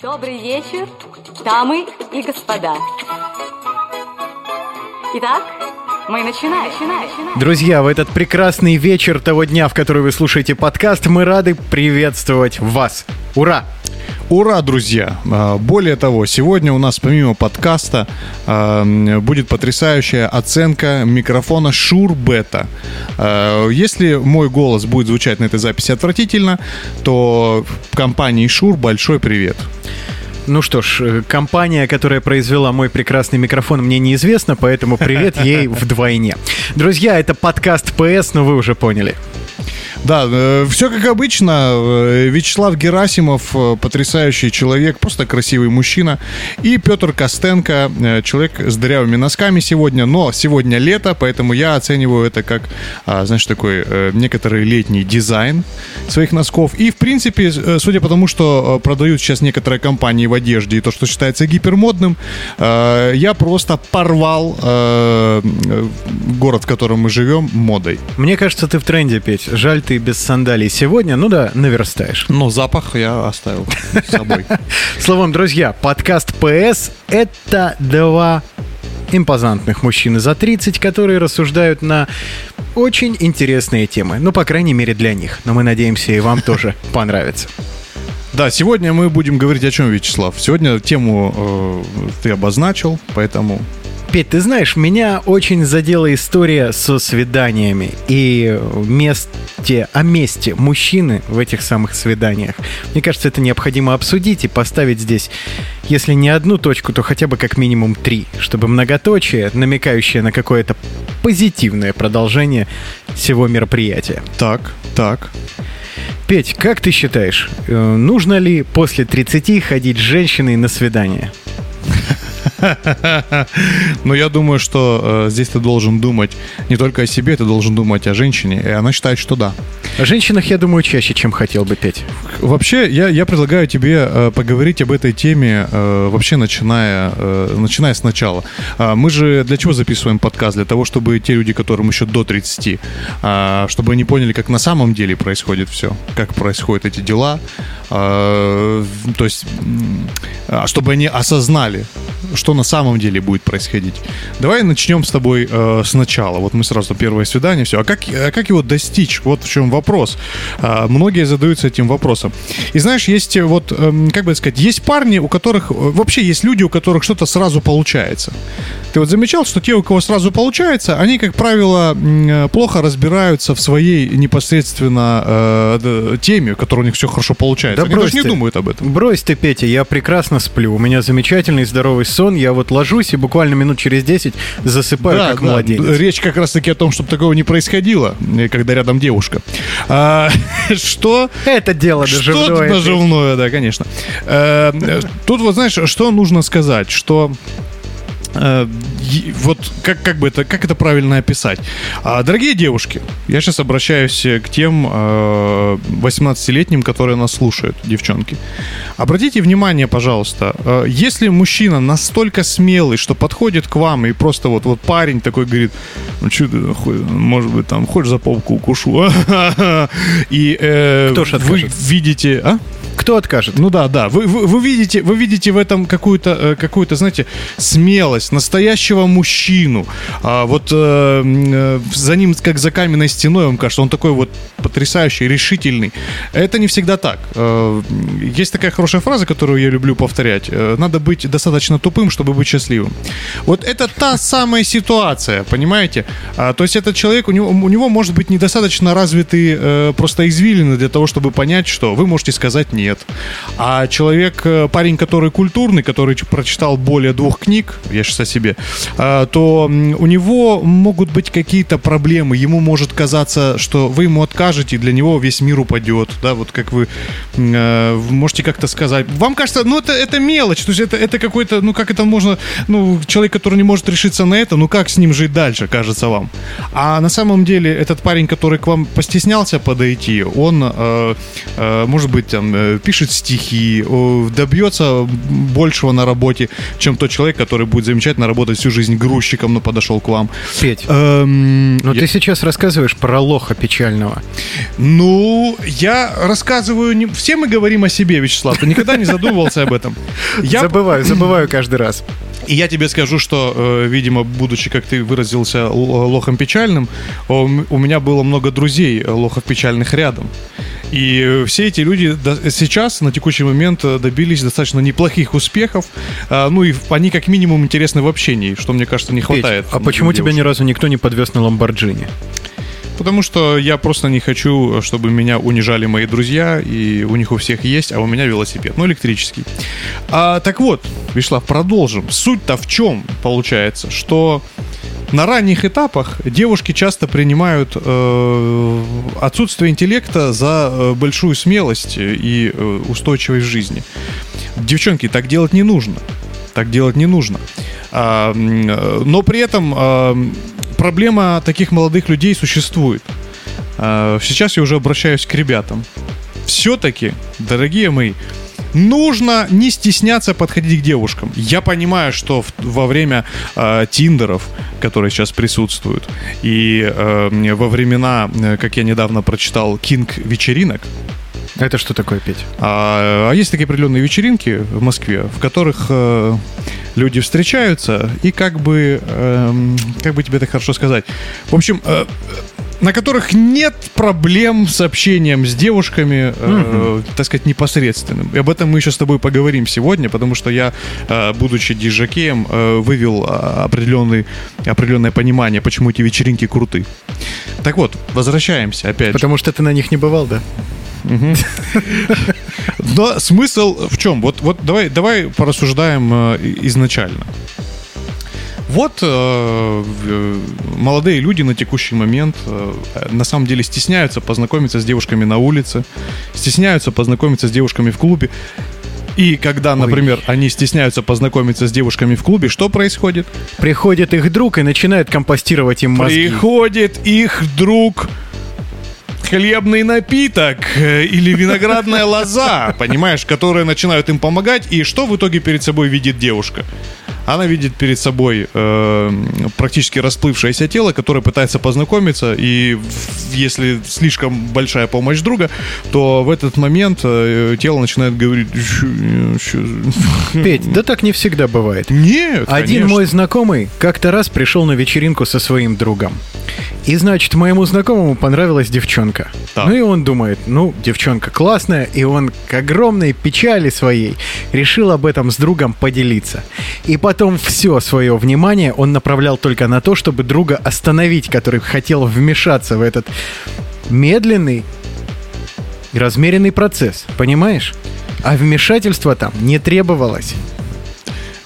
Добрый вечер, дамы и господа. Итак, мы начинаем, начинаем, начинаем. Друзья, в этот прекрасный вечер того дня, в который вы слушаете подкаст, мы рады приветствовать вас. Ура! Ура, друзья! А, Более того, сегодня у нас помимо подкаста а, будет потрясающая оценка микрофона Beta. А, Если мой голос будет звучать на этой записи отвратительно, то компании Shure большой привет. Ну что ж, э, компания, которая произвела мой прекрасный микрофон, мне неизвестна, поэтому привет ей вдвойне. Друзья, это подкаст PS, но вы уже поняли. Да, все как обычно. Э, Вячеслав Герасимов, э, потрясающий человек, просто красивый мужчина. И Петр Костенко, э, человек с дырявыми носками сегодня. Но сегодня лето, поэтому я оцениваю это как, а, знаешь, такой э, некоторый летний дизайн своих носков. И, в принципе, э, судя по тому, что э, продают сейчас некоторые компании в одежде и то, что считается гипермодным, э, я просто порвал э, э, город, в котором мы живем, модой. Мне кажется, ты в тренде, Петь. Жаль, ты без сандалий сегодня, ну да, наверстаешь. Но запах я оставил с собой. Словом, друзья, подкаст PS — это два импозантных мужчины за 30, которые рассуждают на очень интересные темы. Ну, по крайней мере, для них. Но мы надеемся, и вам тоже понравится. Да, сегодня мы будем говорить о чем, Вячеслав? Сегодня тему э, ты обозначил, поэтому Петь, ты знаешь, меня очень задела история со свиданиями и месте, о месте мужчины в этих самых свиданиях. Мне кажется, это необходимо обсудить и поставить здесь, если не одну точку, то хотя бы как минимум три, чтобы многоточие, намекающее на какое-то позитивное продолжение всего мероприятия. так, так. Петь, как ты считаешь, э, нужно ли после 30 ходить с женщиной на свидание? Но я думаю, что э, здесь ты должен думать не только о себе, ты должен думать о женщине, и она считает, что да. О женщинах, я думаю, чаще, чем хотел бы петь. Вообще, я, я предлагаю тебе э, поговорить об этой теме э, вообще начиная, э, начиная сначала. А, мы же для чего записываем подкаст? Для того, чтобы те люди, которым еще до 30, а, чтобы они поняли, как на самом деле происходит все, как происходят эти дела. А, то есть, а, чтобы они осознали, что на самом деле будет происходить. Давай начнем с тобой э, сначала. Вот мы сразу первое свидание, все. А как, а как его достичь? Вот в чем вопрос. А, многие задаются этим вопросом. И знаешь, есть э, вот, эм, как бы сказать, есть парни, у которых, э, вообще есть люди, у которых что-то сразу получается. Ты вот замечал, что те, у кого сразу получается, они, как правило, э, плохо разбираются в своей непосредственно э, теме, в которой у них все хорошо получается. они даже не думают об этом. Брось ты, Петя, я прекрасно сплю. У меня замечательный здоровый сон. Я вот ложусь и буквально минут через 10 засыпаю, как младенец. Речь как раз-таки о том, чтобы такого не происходило, э, когда рядом девушка. А, что? Это дело Что наживное. Петь. наживное, да, конечно. Э, Тут вот, знаешь, что нужно сказать, что вот как, как бы это, как это правильно описать? А, Дорогие девушки, я сейчас обращаюсь э, к тем э, 18-летним, которые нас слушают, девчонки. Обратите внимание, пожалуйста, э, если мужчина настолько смелый, что подходит к вам и просто вот, вот парень такой говорит, ну что ты, может быть, там, хочешь за попку укушу? И э, Кто ж вы видите... А? Кто откажет? Ну да, да. Вы, вы, вы видите, вы видите в этом какую-то, э, какую-то, знаете, смелость настоящего мужчину. А вот э, э, за ним, как за каменной стеной, вам кажется, он такой вот потрясающий, решительный. Это не всегда так. Э, Есть такая хорошая фраза, которую я люблю повторять. Надо быть достаточно тупым, чтобы быть счастливым. Вот это та самая ситуация, понимаете? А, то есть этот человек, у него, у него может быть недостаточно развитый э, просто извилины для того, чтобы понять, что вы можете сказать нет. А человек, э, парень, который культурный, который прочитал более двух книг, я сейчас о себе, а, то у него могут быть какие-то проблемы. Ему может казаться, что вы ему откажете, и для него весь мир упадет. Да, вот как вы э, можете как-то сказать. Вам кажется, ну это, это мелочь, то есть это, это какой-то, ну как это можно, ну человек, который не может решиться на это, ну как с ним жить дальше, кажется вам. А на самом деле этот парень, который к вам постеснялся подойти, он, э, э, может быть, там, э, напишет стихи, добьется большего на работе, чем тот человек, который будет замечательно работать всю жизнь грузчиком, но подошел к вам. Петь, Эм, ну я- ты сейчас рассказываешь про лоха печального. Ну, я рассказываю... Не... Все мы говорим о себе, Вячеслав. Ты никогда не задумывался об этом. Я... Забываю, забываю каждый раз. И я тебе скажу, что, э, видимо, будучи, как ты выразился, лохом печальным, у меня было много друзей лохов печальных рядом. И э, все эти люди сейчас, на текущий момент, э, добились достаточно неплохих успехов. А, Ну и они как минимум интересны в общении, что, мне кажется, не Петь, хватает. а почему тебя ни девушек. разу никто не подвез на Ламборджини? Потому что я просто не хочу, чтобы меня унижали мои друзья, и у них у всех есть, а у меня велосипед, ну, электрический. А, так вот, Вячеслав, продолжим. Суть-то в чем получается, что на ранних этапах девушки часто принимают э, отсутствие интеллекта за э, большую смелость и э, устойчивость в жизни. Девчонки, так делать не нужно. Так делать не нужно. А, э, но при этом а, проблема таких молодых людей существует. А, Сейчас я уже обращаюсь к ребятам. Все-таки, дорогие мои, нужно не стесняться подходить к девушкам. Я понимаю, что в- во время э, тиндеров, которые сейчас присутствуют, и э, во времена, э, как я недавно прочитал, кинг вечеринок, Это что такое, Петь? а, а есть такие определенные вечеринки в Москве, в которых э, люди встречаются и как бы, эм, как бы тебе это хорошо сказать, в общем, э, на которых нет проблем с общением с девушками, э, так сказать, непосредственным. И об этом мы еще с тобой поговорим сегодня, потому что я, э, будучи диджакеем, э, вывел а, определенный, определенное понимание, почему эти вечеринки круты. Так вот, возвращаемся опять же. Потому что ты на них не бывал, да? Но смысл в чем? Вот, вот давай, давай порассуждаем э, изначально. Вот э, в- молодые люди на текущий момент э, на самом деле стесняются познакомиться с девушками на улице, стесняются познакомиться с девушками в клубе. И когда, например, они стесняются познакомиться с девушками в клубе, что происходит? Приходит их друг и начинает компостировать им мозги. Приходит их друг хлебный напиток э, или виноградная лоза, понимаешь, которые начинают им помогать. И что в итоге перед собой видит девушка? Она видит перед собой э, практически расплывшееся тело, которое пытается познакомиться, и если слишком большая помощь друга, то в этот момент э, тело начинает говорить... «Щ- щ- Петь, да так не всегда бывает. Нет, Один конечно. мой знакомый как-то раз пришел на вечеринку со своим другом. И, значит, моему знакомому понравилась девчонка. Так. Ну и он думает, ну, девчонка классная, и он к огромной печали своей решил об этом с другом поделиться. И потом все свое внимание он направлял только на то, чтобы друга остановить, который хотел вмешаться в этот медленный и размеренный процесс, понимаешь? А вмешательства там не требовалось.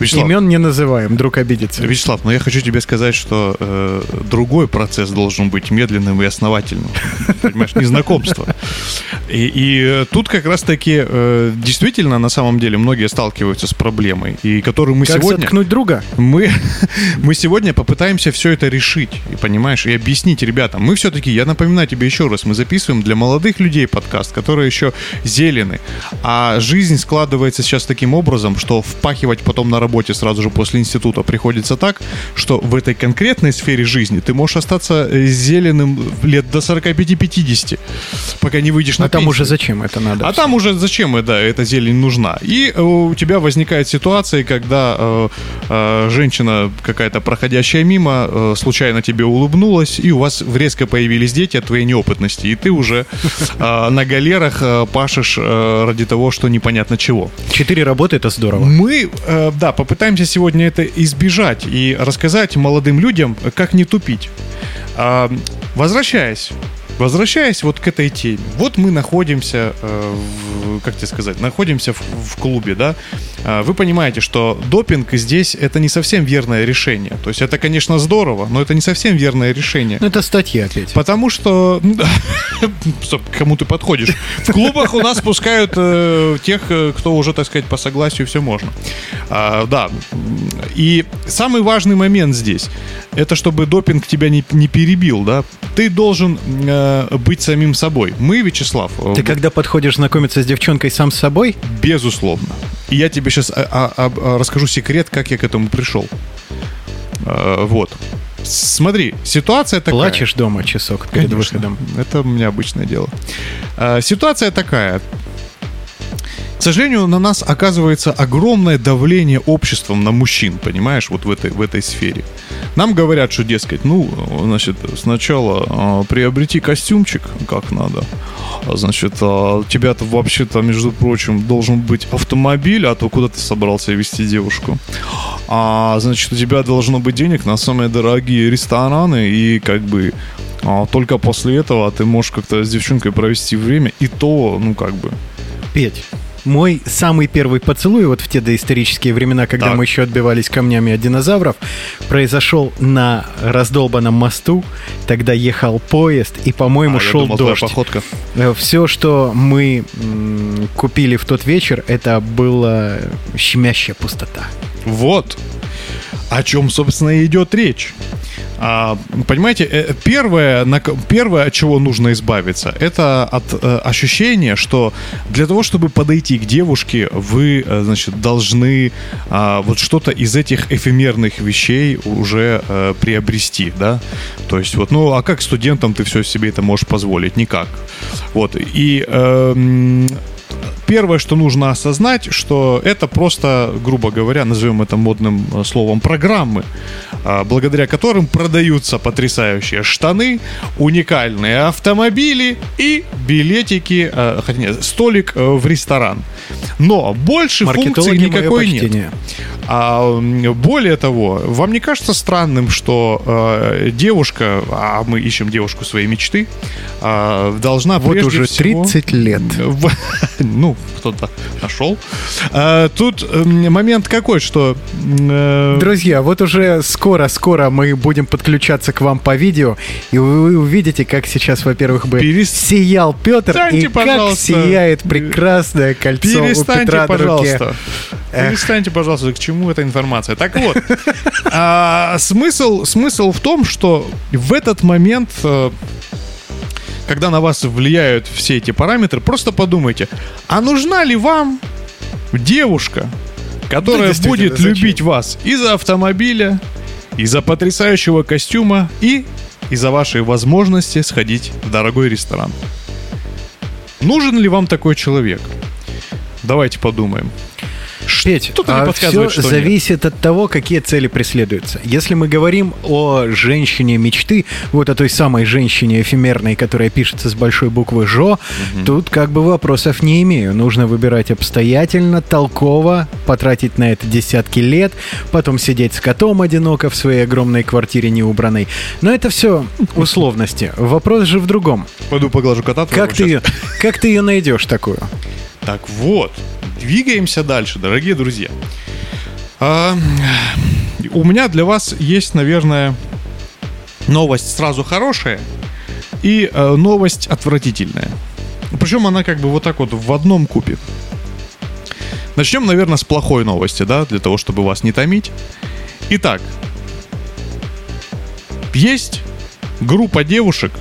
Вячеслав, Имен не называем, друг обидится. Вячеслав, но я хочу тебе сказать, что э, другой процесс должен быть медленным и основательным. Понимаешь, не знакомство. И, и э, тут как раз-таки э, действительно, на самом деле, многие сталкиваются с проблемой, и которую мы Как сегодня... заткнуть друга? Мы, мы сегодня попытаемся все это решить, и понимаешь, и объяснить ребятам. Мы все-таки, я напоминаю тебе еще раз, мы записываем для молодых людей подкаст, которые еще зелены. А жизнь складывается сейчас таким образом, что впахивать потом на работе сразу же после института приходится так, что в этой конкретной сфере жизни ты можешь остаться э, зеленым лет до 45-50, пока не выйдешь на А там пенсию. уже зачем это надо? А там уже зачем э, да, эта зелень нужна? И э, у тебя возникает ситуация, когда э, э, женщина какая-то проходящая мимо э, случайно тебе улыбнулась, и у вас резко появились дети от твоей неопытности, и ты уже э, на галерах э, пашешь э, ради того, что непонятно чего. Четыре работы это здорово. Мы, э, да, попытаемся сегодня это избежать и рассказать молодым людям, как не тупить. А, возвращаясь, возвращаясь вот к этой теме. Вот мы находимся, э, в- как тебе сказать, находимся в, в клубе, да. а, вы понимаете, что допинг здесь это не совсем верное решение. То есть это, конечно, здорово, но это не совсем верное решение. Ну, это статья опять. Потому что... Стоп, к кому ты подходишь? В клубах у нас пускают э, тех, э, кто уже, так сказать, по согласию все можно. А, да. И самый важный момент здесь, это чтобы допинг тебя не, не перебил, да? Ты должен э, быть самим собой. Мы, Вячеслав... э, Ты когда подходишь знакомиться с девчонкой сам с собой, Безусловно. И я тебе сейчас расскажу секрет, как я к этому пришел. Э, Вот. Смотри, ситуация такая. плачешь дома часок перед Конечно. выходом. Это у меня обычное дело. Э, Ситуация такая. К сожалению, на нас оказывается огромное давление обществом на мужчин, понимаешь, вот в этой, в этой сфере. Нам говорят, что, дескать, ну, значит, сначала э, приобрети костюмчик, как надо. А, Значит, у тебя-то вообще-то, между прочим, должен быть автомобиль, а то куда ты собрался вести девушку? А, значит, у тебя должно быть денег на самые дорогие рестораны, и как бы только после этого ты можешь как-то с девчонкой провести время, и то, ну, как бы, Петь, мой самый первый поцелуй вот в те доисторические времена, когда Так. мы еще отбивались камнями от динозавров, произошел на раздолбанном мосту. Тогда ехал поезд, и, по-моему, а, шел думал, дождь. походка. Все, что мы м, купили в тот вечер, это была щемящая пустота. Вот. О чем, собственно, и идет речь. А, понимаете, э, первое, на первое, от чего нужно избавиться, это от э, ощущения, что для того, чтобы подойти к девушке, вы, э, значит, должны а, вот что-то из этих эфемерных вещей уже э, приобрести, да? То есть вот, ну, а как студентам ты все себе это можешь позволить? Никак. Вот. И эм, первое, что нужно осознать, что это просто, грубо говоря, назовем это модным э, словом, программы, а, благодаря которым продаются потрясающие штаны, уникальные автомобили и билетики, э, хотя нет, столик э, в ресторан. Но больше функций никакой нет. А более того, вам не кажется странным, что э, девушка, а мы ищем девушку своей мечты, э, должна Вот прежде уже всего- 30 лет. ну, кто-то нашел. А, тут момент какой, что... э, Друзья, вот уже скоро-скоро мы будем подключаться к вам по видео, и вы увидите, как сейчас, во-первых, бы Перес- сиял Петр, и Перестаньте, как пожалуйста. сияет прекрасное кольцо у Перестаньте, Петра на руке. пожалуйста. Перестаньте, пожалуйста, к чему эта информация. Так вот, а, смысл, смысл в том, что в этот момент, э, когда на вас влияют все эти параметры, просто подумайте, а нужна ли вам девушка, которая действительно, будет зачем? любить вас из-за автомобиля, из-за потрясающего костюма и из-за вашей возможности сходить в дорогой ресторан? Нужен ли вам такой человек? Давайте подумаем. Петь, мне а подсказывает, все что нет. зависит от того, какие цели преследуются. Если мы говорим о женщине мечты, вот о той самой женщине эфемерной, которая пишется с большой буквы «Жо», тут как бы вопросов не имею. Нужно выбирать обстоятельно, толково, потратить на это десятки лет, потом сидеть с котом одиноко в своей огромной квартире неубранной. Но это все условности. Вопрос же в другом. Пойду поглажу кота. Как ты, ее, как ты ее найдешь такую? Так вот, двигаемся дальше, дорогие друзья. А, у меня для вас есть, наверное, новость сразу хорошая и э, новость отвратительная. Причем она как бы вот так вот в одном купе. Начнем, наверное, с плохой новости, да, для того, чтобы вас не томить. Итак, есть группа девушек,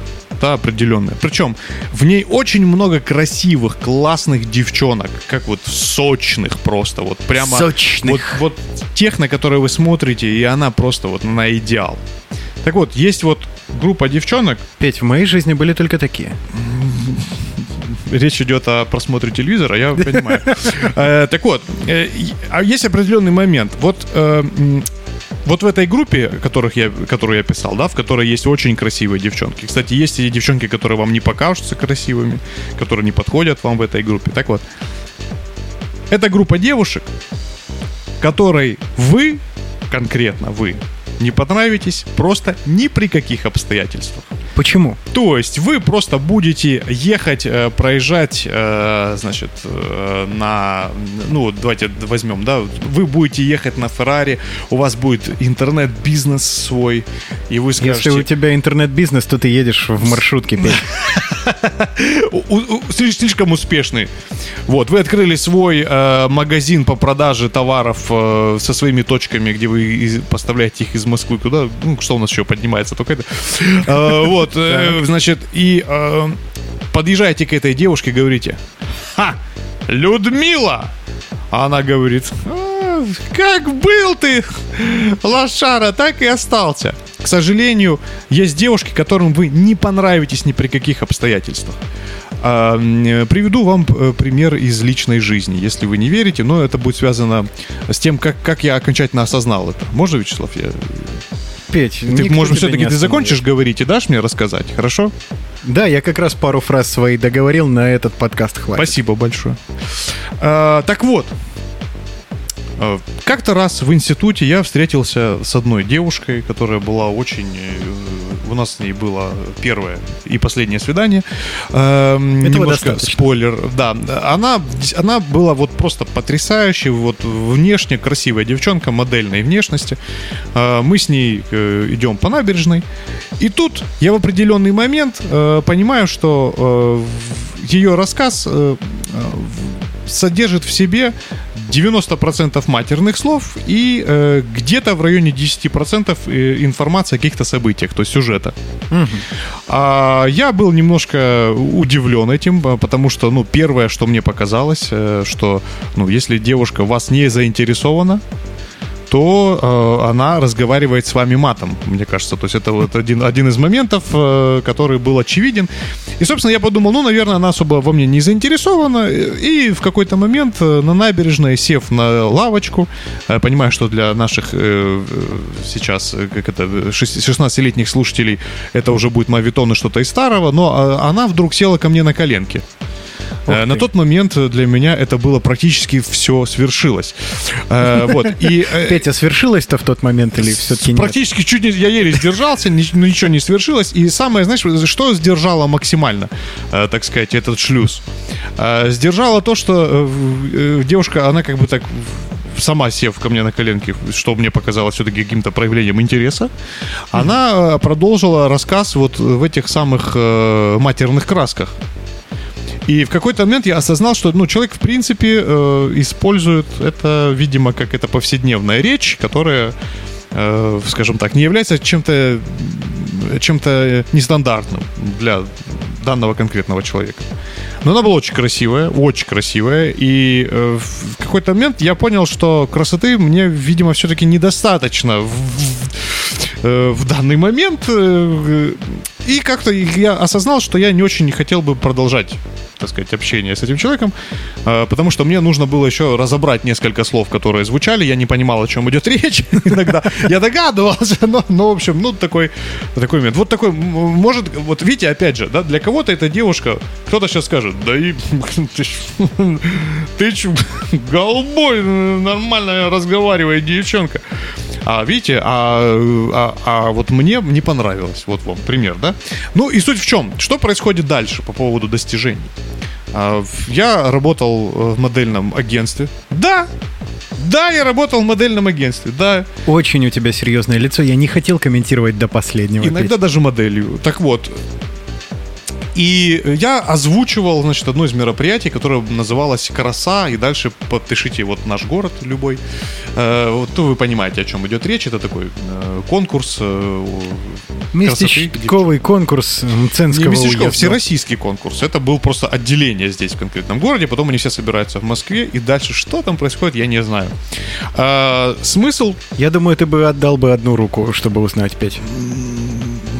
да, определенная. Причем в ней очень много красивых, классных девчонок, как вот сочных просто, вот прямо. Сочных. Вот, вот тех, на которые вы смотрите, и она просто вот на идеал. Так вот, есть вот группа девчонок, Петь, в моей жизни были только такие. речь идет о просмотре телевизора, я понимаю. Э, Так вот, э, а есть определенный момент. Вот э, вот в этой группе, которых я, которую я писал, да, в которой есть очень красивые девчонки. Кстати, есть и девчонки, которые вам не покажутся красивыми, которые не подходят вам в этой группе. Так вот, это группа девушек, которой вы, конкретно вы, не понравитесь просто ни при каких обстоятельствах. Почему? То есть вы просто будете ехать, э, проезжать, э, значит, э, на, ну, давайте возьмем, да, вы будете ехать на Феррари, у вас будет интернет-бизнес свой, и вы скажете... Если у тебя интернет-бизнес, то ты едешь в маршрутке слишком успешный. Вот, вы открыли свой магазин по продаже товаров со своими точками, где вы поставляете их из Москвы куда, ну, что у нас еще поднимается, только это. Э, вот, э, значит, и э, подъезжаете к этой девушке, говорите, ха, Людмила! А она говорит, «А, как был ты, лошара, так и остался. К сожалению, есть девушки, которым вы не понравитесь ни при каких обстоятельствах. А, Приведу вам э, пример из личной жизни, если вы не верите, но это будет связано с тем, как, как я окончательно осознал это. Можно, Вячеслав? Я... Петь, Ты, может, все-таки ты закончишь говорить и дашь мне рассказать, хорошо? Да, я как раз пару фраз свои договорил, на этот подкаст хватит. Спасибо большое. А, так вот, как-то раз в институте я встретился с одной девушкой, которая была очень... э, У нас с ней было первое и последнее свидание. А, Немножко достаточно. спойлер. Да, она, она была вот просто потрясающей, вот внешне красивая девчонка, модельной внешности. А, Мы с ней э, идем по набережной. И тут я в определенный момент э, понимаю, что э, ее рассказ э, э, содержит в себе 90% матерных слов и э, где-то в районе 10% э, информации о каких-то событиях, то есть сюжета. А я был немножко удивлен этим, а, потому что, ну, первое, что мне показалось, э, что, ну, если девушка вас не заинтересована, то э, она разговаривает с вами матом, мне кажется. То есть это вот один, один из моментов, э, который был очевиден. И, собственно, я подумал, ну, наверное, она особо во мне не заинтересована. И в какой-то момент э, на набережной, сев на лавочку, э, понимаю, что для наших э, э, сейчас, э, как это, шесть- 16-летних слушателей это уже будет мавитон и что-то из старого, но она вдруг села ко мне на коленки. Э, На ты. тот момент для меня это было практически все свершилось. Э, Вот. И э, Петя, свершилось-то в тот момент или все-таки нет? Практически чуть не, я еле сдержался, но ничего не свершилось. И самое, знаешь, что сдержало максимально, так сказать, этот шлюз? Сдержало то, что девушка, она как бы так сама сев ко мне на коленки, что мне показалось все-таки каким-то проявлением интереса, она э, продолжила рассказ вот в этих самых э, матерных красках. И в какой-то момент я осознал, что ну, человек, в принципе, э, использует это, видимо, как это повседневная речь, которая, э, скажем так, не является чем-то чем-то нестандартным для данного конкретного человека. Но она была очень красивая, очень красивая, и э, в какой-то момент я понял, что красоты мне, видимо, все-таки недостаточно в, в- э, в данный момент, э, и как-то я осознал, что я не очень хотел бы продолжать так сказать, общение с этим человеком, э, потому что мне нужно было еще разобрать несколько слов, которые звучали, я не понимал, о чем идет речь иногда. Я догадывался, но, но, в общем, ну, такой, такой момент. Вот такой, может, вот видите, опять же, да, для кого-то эта девушка, кто-то сейчас скажет, да и ты, ты голубой, нормально разговаривает девчонка. А видите, а, а, а вот мне не понравилось. Вот вам пример, да? Ну и суть в чем? Что происходит дальше по поводу достижений? А, Я работал э, в модельном агентстве. Да, да, я работал в модельном агентстве. Да, Очень у тебя серьезное лицо. Я не хотел комментировать до последнего. иногда даже моделью. Так вот. И я озвучивал, значит, одно из мероприятий, которое называлось «Краса», и дальше подпишите вот наш город любой. Э, Вот то вы понимаете, о чем идет речь. Это такой э, конкурс э, красоты, Местечковый конкурс Не Мценского местечков, уезда. всероссийский конкурс. Это был просто отделение здесь, в конкретном городе. Потом они все собираются в Москве. И дальше что там происходит, я не знаю. А, смысл Я думаю, ты бы отдал бы одну руку, чтобы узнать, Петь.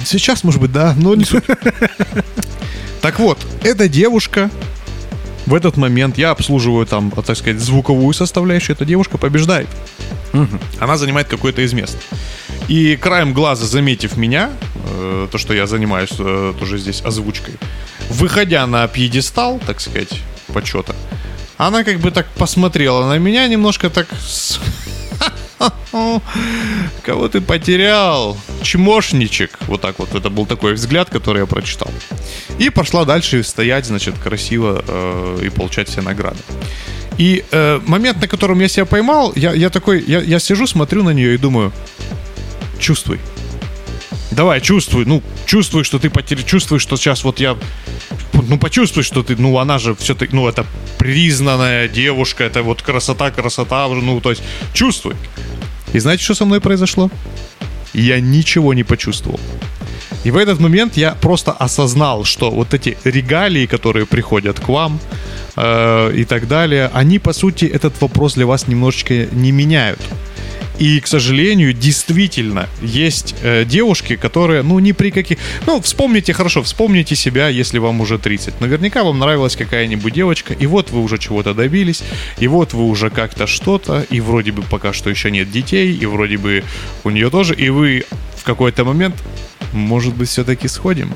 Сейчас, может быть, да, но не суть. Так вот, эта девушка в этот момент, я обслуживаю там, так сказать, звуковую составляющую, эта девушка побеждает. Она занимает какое-то из мест. И краем глаза, заметив меня, э, то, что я занимаюсь э, тоже здесь озвучкой, выходя на пьедестал, так сказать, почета, она как бы так посмотрела на меня немножко так с, Кого ты потерял? Чмошничек. Вот так вот. Это был такой взгляд, который я прочитал. И пошла дальше стоять, значит, красиво э, и получать все награды. И э, момент, на котором я себя поймал, я, я такой, я, я сижу, смотрю на нее и думаю, чувствуй. Давай, чувствуй, ну, чувствуй, что ты потерял, чувствуй, что сейчас вот я, ну, почувствуй, что ты, ну, она же все-таки, ну, это признанная девушка, это вот красота, красота, ну, то есть, чувствуй. И знаете, что со мной произошло? Я ничего не почувствовал. И в этот момент я просто осознал, что вот эти регалии, которые приходят к вам э, и так далее, они, по сути, этот вопрос для вас немножечко не меняют. И, к сожалению, действительно есть э, девушки, которые, ну, ни при каких... Ну, вспомните, хорошо, вспомните себя, если вам уже 30. Наверняка вам нравилась какая-нибудь девочка, и вот вы уже чего-то добились, и вот вы уже как-то что-то, и вроде бы пока что еще нет детей, и вроде бы у нее тоже, и вы в какой-то момент, может быть, все-таки сходим.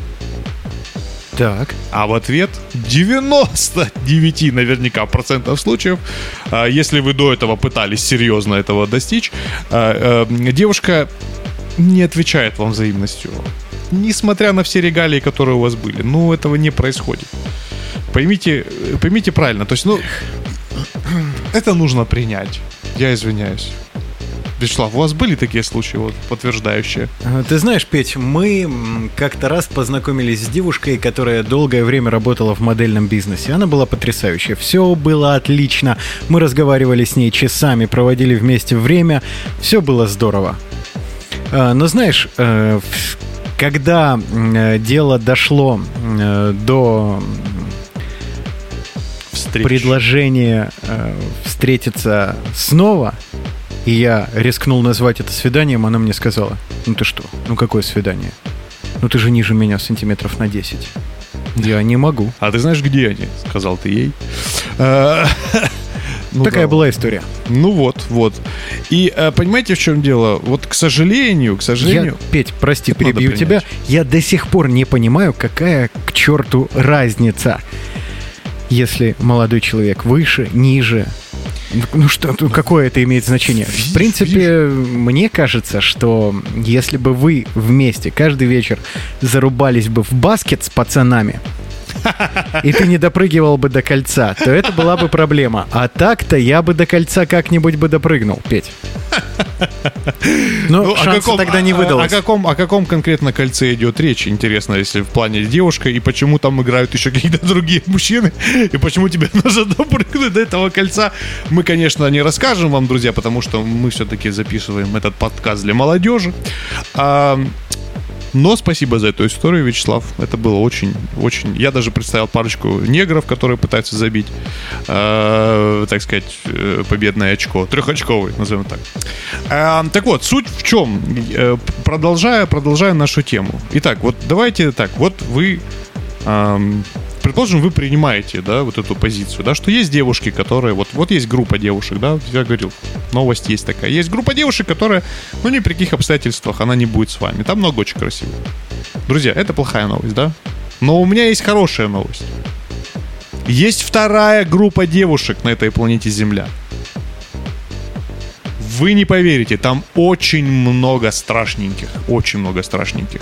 Так. А в ответ 99 наверняка процентов случаев, а, если вы до этого пытались серьезно этого достичь, а, а, девушка не отвечает вам взаимностью. Несмотря на все регалии, которые у вас были. Ну, этого не происходит. Поймите, поймите правильно. То есть, ну, это нужно принять. Я извиняюсь. Вячеслав, у вас были такие случаи, вот, подтверждающие? А, ты знаешь, Петь, мы как-то раз познакомились с девушкой, которая долгое время работала в модельном бизнесе. Она была потрясающая. Все было отлично. Мы разговаривали с ней часами, проводили вместе время. Все было здорово. А, но знаешь, э, когда э, дело дошло э, до Встреч. предложения встретиться снова, и я рискнул назвать это свиданием, она мне сказала, ну ты что, ну какое свидание? Ну ты же ниже меня сантиметров на 10. Я не могу. А ты знаешь, где они? Сказал ты ей. Ну, Такая да. была история. Ну вот, вот. И э, понимаете, в чем дело? Вот, к сожалению, к сожалению... Я, Петь, прости, перебью тебя. Я до сих пор не понимаю, какая к черту разница, если молодой человек выше, ниже, ну что, какое это имеет значение? В принципе, мне кажется, что если бы вы вместе каждый вечер зарубались бы в баскет с пацанами, и ты не допрыгивал бы до кольца, то это была бы проблема. А так-то я бы до кольца как-нибудь бы допрыгнул, Петь. Но ну, шанса каком, тогда не выдалось. О, о, каком, о каком конкретно кольце идет речь, интересно, если в плане девушка, и почему там играют еще какие-то другие мужчины, и почему тебе нужно допрыгнуть до этого кольца, мы, конечно, не расскажем вам, друзья, потому что мы все-таки записываем этот подкаст для молодежи. Но спасибо за эту историю, Вячеслав. Это было очень, очень... Я даже представил парочку негров, которые пытаются забить, э, так сказать, э, победное очко. Трехочковый, назовем так. Э, так вот, суть в чем? Э, продолжая, продолжая нашу тему. Итак, вот давайте так. Вот вы предположим, вы принимаете, да, вот эту позицию, да, что есть девушки, которые, вот, вот есть группа девушек, да, я говорил, новость есть такая. Есть группа девушек, которая, ну, ни при каких обстоятельствах она не будет с вами. Там много очень красиво. Друзья, это плохая новость, да? Но у меня есть хорошая новость. Есть вторая группа девушек на этой планете Земля. Вы не поверите, там очень много страшненьких, очень много страшненьких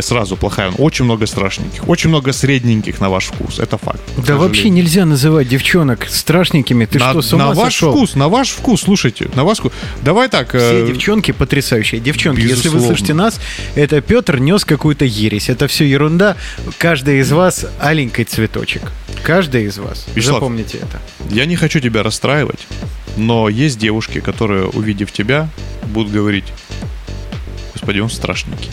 сразу плохая. Очень много страшненьких. Очень много средненьких на ваш вкус. Это факт. Да вообще нельзя называть девчонок страшненькими. Ты на, что, с ума На ваш сошел? вкус, на ваш вкус, слушайте, на ваш вкус. Давай так. Все э... девчонки потрясающие. Девчонки, Безусловно. если вы слышите нас, это Петр нес какую-то ересь. Это все ерунда. Каждая из вас аленький цветочек. Каждая из вас. Вячеслав, Запомните это. Я не хочу тебя расстраивать, но есть девушки, которые, увидев тебя, будут говорить, господи, он страшненький.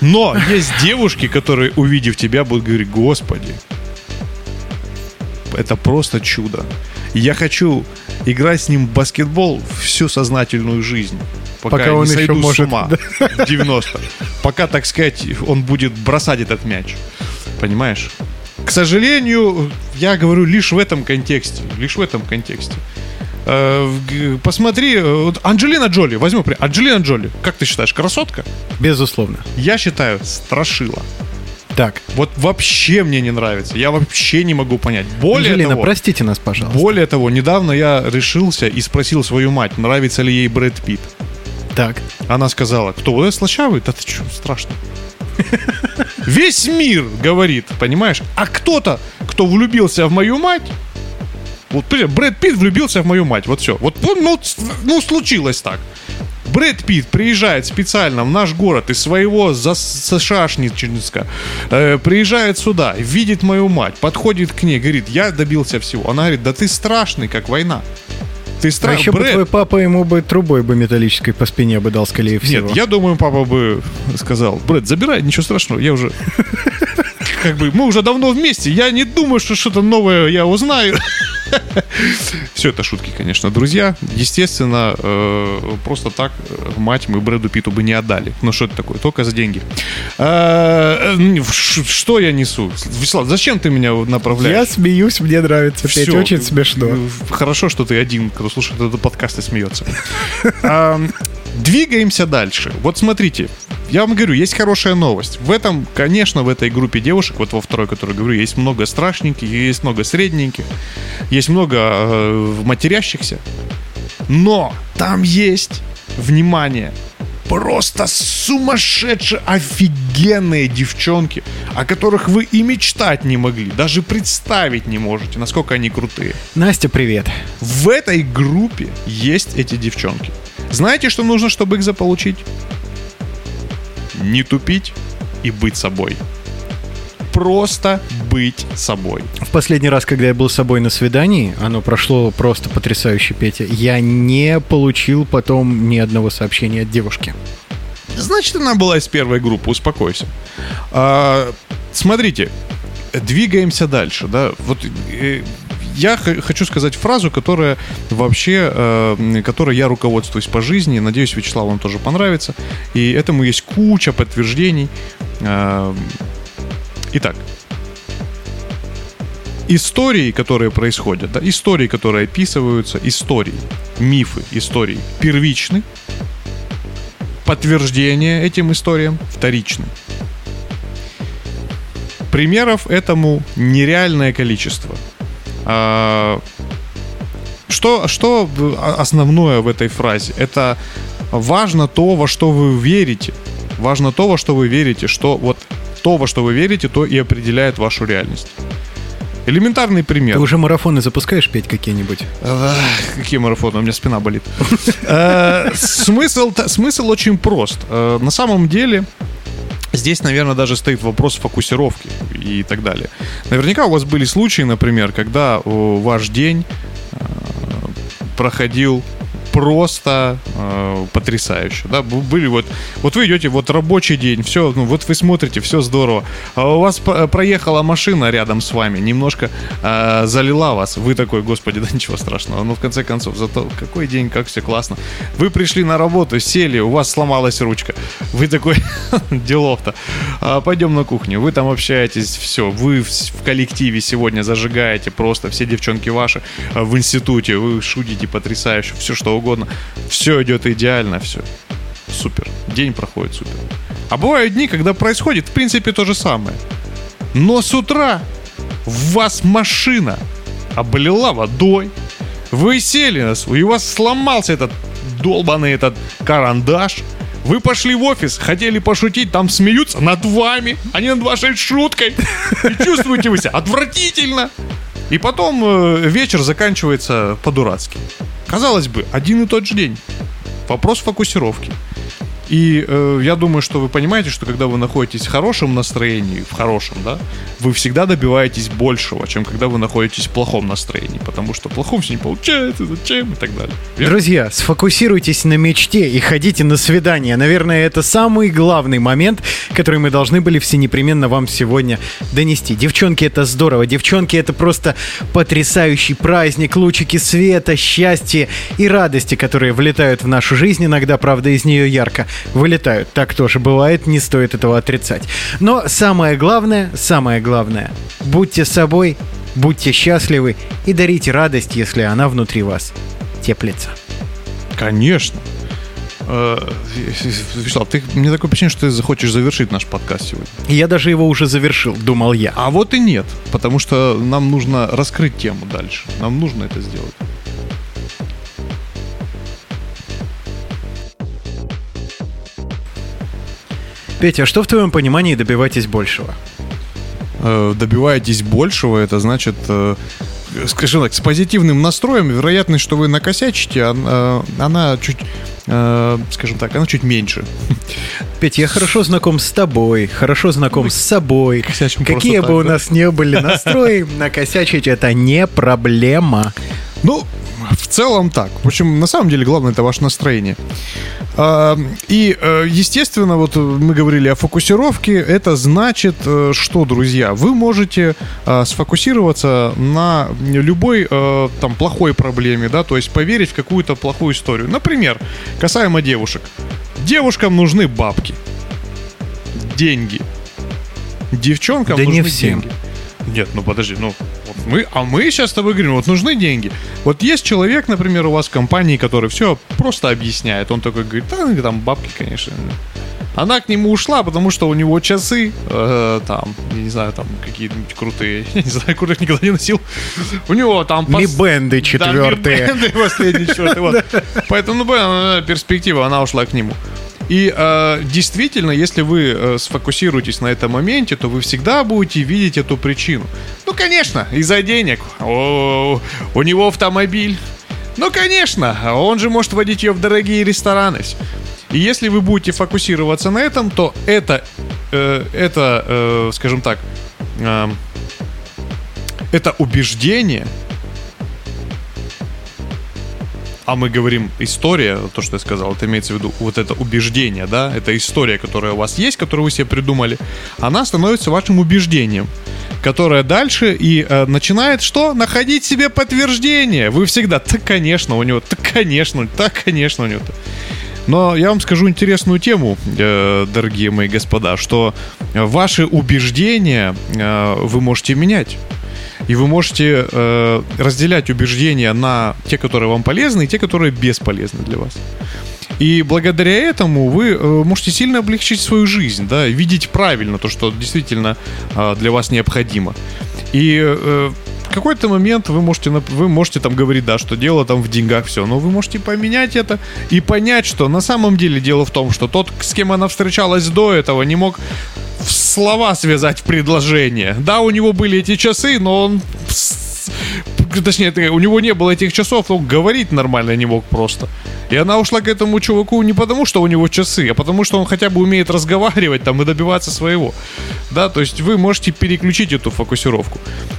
Но есть девушки, которые, увидев тебя, будут говорить, господи, это просто чудо. Я хочу играть с ним в баскетбол всю сознательную жизнь. Пока, пока он не сойду еще может, с ума да. 90. Пока, так сказать, он будет бросать этот мяч. Понимаешь? К сожалению, я говорю лишь в этом контексте. Лишь в этом контексте. Э, посмотри, э, Анджелина Джоли, возьму при Анджелина Джоли, как ты считаешь, красотка? Безусловно. Я считаю, страшила. Так, Вот вообще мне не нравится. Я вообще не могу понять. Более Анжелина, того, простите нас, пожалуйста. более того, недавно я решился и спросил свою мать, нравится ли ей Брэд Питт. Так, Она сказала, кто вот слащавый? Да ты что, страшно. Весь мир говорит, понимаешь? А кто-то, кто влюбился в мою мать, вот, Брэд Питт влюбился в мою мать, вот все. Вот, ну, ну, случилось так. Брэд Питт приезжает специально в наш город из своего Сашашничинска, э, приезжает сюда, видит мою мать, подходит к ней, говорит, я добился всего. Она говорит, да ты страшный, как война. Ты а страшный. еще бы твой папа ему бы трубой бы металлической по спине бы дал, скорее всего. Нет, я думаю, папа бы сказал, Брэд, забирай, ничего страшного, я уже... Как бы, мы уже давно вместе, я не думаю, что что-то новое я узнаю. Все это шутки, конечно, друзья. Естественно, э, просто так э, мать мы Брэду Питу бы не отдали. Ну что это такое? Только за деньги. Э, Что я несу? Вячеслав, зачем ты меня Я направляешь? смеюсь, мне нравится петь, Всё. очень смешно. Хорошо, что ты один, кто слушает этот подкаст и смеется. Двигаемся дальше. Вот смотрите, я вам говорю, есть хорошая новость. В этом, конечно, в этой группе девушек, вот во второй, которую говорю, есть много страшненьких, есть много средненьких, есть много э, матерящихся. Но там есть, внимание, просто сумасшедшие, офигенные девчонки, о которых вы и мечтать не могли, даже представить не можете, насколько они крутые. Настя, привет. В этой группе есть эти девчонки. Знаете, что нужно, чтобы их заполучить? Не тупить и быть собой. Просто быть собой. В последний раз, когда я был с собой на свидании, оно прошло просто потрясающе, Петя. Я не получил потом ни одного сообщения от девушки. Значит, она была из первой группы, успокойся. А, смотрите, двигаемся дальше, да. Вот э, я хочу сказать фразу, которая вообще, э, которой я руководствуюсь по жизни. Надеюсь, Вячеславу вам тоже понравится. И этому есть куча подтверждений. Э, Итак, истории, которые происходят, да, истории, которые описываются, истории, мифы, истории первичны, подтверждение этим историям вторичны. Примеров этому нереальное количество. А, Что, что а- основное в этой фразе? Это важно то, во что вы верите. Важно то, во что вы верите, что вот то, во что вы верите, то и определяет вашу реальность. Элементарный пример. Ты уже марафоны запускаешь, Петь, какие-нибудь? Какие марафоны, у меня спина болит. Э, смысл очень прост. Э, На самом деле, здесь, наверное, даже стоит вопрос фокусировки и так далее. Наверняка у вас были случаи, например, когда о, ваш день э, проходил просто э, потрясающе, да, были вот, вот вы идете, вот рабочий день, все, ну вот вы смотрите, все здорово, а у вас проехала машина рядом с вами, немножко э, залила вас, вы такой, господи, да ничего страшного, но в конце концов, зато какой день, как все классно, вы пришли на работу, сели, у вас сломалась ручка, вы такой, делов-то, а, пойдем на кухню, вы там общаетесь, все, вы в, в коллективе сегодня зажигаете просто, все девчонки ваши а, в институте, вы шутите потрясающе, все что угодно, все идет идеально, все, супер, день проходит супер. А бывают дни, когда происходит, в принципе, то же самое. Но с утра в вас машина облила водой, вы сели на свой, и у вас сломался этот долбанный этот карандаш, вы пошли в офис, хотели пошутить, там смеются над вами, а не над вашей шуткой. И чувствуете вы себя отвратительно. И потом э, вечер заканчивается по-дурацки. Казалось бы, один и тот же день. Вопрос фокусировки. И э, я думаю, что вы понимаете, что когда вы находитесь в хорошем настроении, в хорошем, да, вы всегда добиваетесь большего, чем когда вы находитесь в плохом настроении, потому что в плохом все не получается, зачем и так далее. Верно? Друзья, сфокусируйтесь на мечте и ходите на свидание. Наверное, это самый главный момент, который мы должны были все непременно вам сегодня донести. Девчонки, это здорово. Девчонки, это просто потрясающий праздник, лучики света, счастья и радости, которые влетают в нашу жизнь. Иногда, правда, из нее ярко вылетают. Так тоже бывает, не стоит этого отрицать. Но самое главное, самое главное, будьте собой, будьте счастливы и дарите радость, если она внутри вас теплится. Конечно. Э, Вячеслав, ты, мне такое впечатление, что ты захочешь завершить наш подкаст сегодня. Я даже его уже завершил, думал я. А вот и нет, потому что нам нужно раскрыть тему дальше. Нам нужно это сделать. Петя, а что в твоем понимании добивайтесь большего? Э, добиваетесь большего, это значит, э, скажем так, с позитивным настроем, вероятность, что вы накосячите, она, она чуть, э, скажем так, она чуть меньше. Петя, я хорошо знаком с тобой, хорошо знаком с собой. Какие бы так, у да? нас не были настрои, накосячить это не проблема. Ну, в целом так. В общем, на самом деле главное это ваше настроение. А, И, э, естественно, вот мы говорили о фокусировке. Это значит, э, что, друзья, вы можете э, сфокусироваться на любой там плохой проблеме, да, то есть поверить в какую-то плохую историю. Например, касаемо девушек. Девушкам нужны бабки, деньги. Девчонкам Да не нужны всем. деньги. Нет, ну подожди, ну мы, а мы сейчас с тобой говорим, вот нужны деньги. Вот есть человек, например, у вас в компании, который все просто объясняет. Он такой говорит, да, там бабки, конечно. Она к нему ушла, потому что у него часы, э, там, я не знаю, там какие-нибудь крутые, я не знаю, крутых никогда не носил. У него там... пос- Ми-бенды да, четвертые. ми-бенды последний четвертый, вот. Поэтому, ну, понятно, перспектива, она ушла к нему. И э, действительно, если вы э, сфокусируетесь на этом моменте, то вы всегда будете видеть эту причину. Ну, конечно, из-за денег. О, у него автомобиль. Ну, конечно, он же может водить ее в дорогие рестораны. И если вы будете фокусироваться на этом, то это, э, это э, скажем так, э, это убеждение, а мы говорим история, то, что я сказал, это имеется в виду вот это убеждение, да, это история, которая у вас есть, которую вы себе придумали, она становится вашим убеждением, которое дальше и э, начинает что? Находить себе подтверждение. Вы всегда, так, конечно, у него, так, конечно, так, конечно, у него. Но я вам скажу интересную тему, э, дорогие мои господа, что ваши убеждения э, вы можете менять. И вы можете э, разделять убеждения на те, которые вам полезны, и те, которые бесполезны для вас. И благодаря этому вы можете сильно облегчить свою жизнь, да, видеть правильно то, что действительно для вас необходимо. И какой-то момент вы можете, вы можете там говорить, да, что дело там в деньгах, все, но вы можете поменять это и понять, что на самом деле дело в том, что тот, с кем она встречалась до этого, не мог слова связать в предложение. Да, у него были эти часы, но он... Точнее, у него не было этих часов, он говорить нормально не мог просто. И она ушла к этому чуваку не потому, что у него часы, а потому, что он хотя бы умеет разговаривать там и добиваться своего. Да, то есть вы можете переключить эту фокусировку.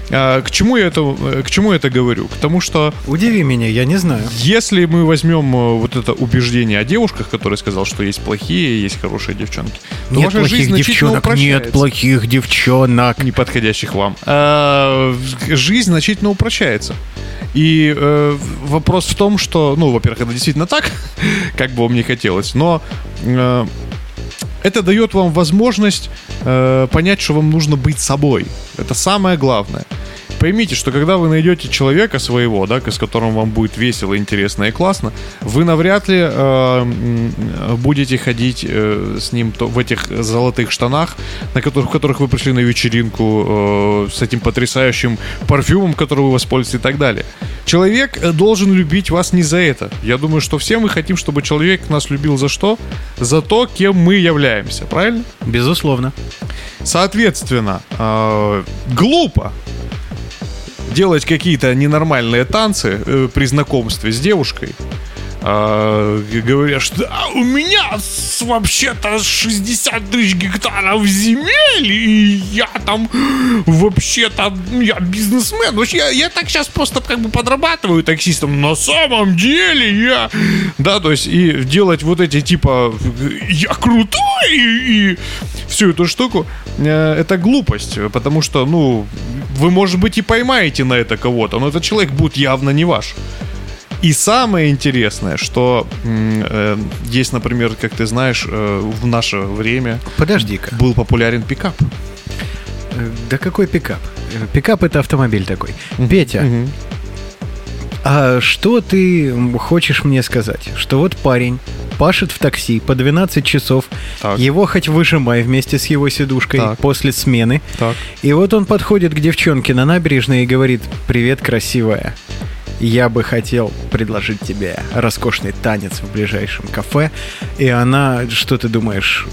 А, к чему я это, э, к чему я это говорю? К тому, что Удиви меня, я не знаю. если мы возьмем э, вот это убеждение о девушках, который сказал, что есть плохие, есть хорошие девчонки, то Нет ваша жизнь плохих значительно девчонок, нет плохих девчонок. неподходящих вам. А, жизнь значительно упрощается. И э, вопрос в том, что, ну, во-первых, это действительно так, как бы вам не хотелось, но э, это дает вам возможность э, понять, что вам нужно быть собой. Это самое главное. Поймите, что когда вы найдете человека своего, да, с которым вам будет весело, интересно и классно, вы навряд ли э, будете ходить э, с ним то- в этих золотых штанах, на которых, в которых вы пришли на вечеринку э, с этим потрясающим парфюмом, который вы воспользуетесь и так далее. Человек э, должен любить вас не за это. Я думаю, что все мы хотим, чтобы человек нас любил за что? За то, кем мы являемся, правильно? Безусловно. Соответственно, э, глупо делать какие-то ненормальные танцы э, при знакомстве с девушкой. И говоря, что «А, у меня вообще-то 60 тысяч гектаров земель, и я там вообще-то я бизнесмен. Вообще, я, я так сейчас просто как бы подрабатываю таксистом. На самом деле я... Да, то есть и делать вот эти типа я крутой и, и всю эту штуку, э, это глупость, потому что, ну, вы, может быть, и поймаете на это кого-то, но этот человек будет явно не ваш. И самое интересное, что э, есть, например, как ты знаешь, э, в наше время Подожди-ка. был популярен пикап. Э, Да какой пикап? Э, Пикап это автомобиль такой. Петя, а что ты хочешь мне сказать? Что вот парень пашет в такси по 12 часов. Так. Его хоть выжимай вместе с его сидушкой Так. после смены. Так. И вот он подходит к девчонке на набережной и говорит «Привет, красивая». Я бы хотел предложить тебе роскошный танец в ближайшем кафе. И она, что ты думаешь,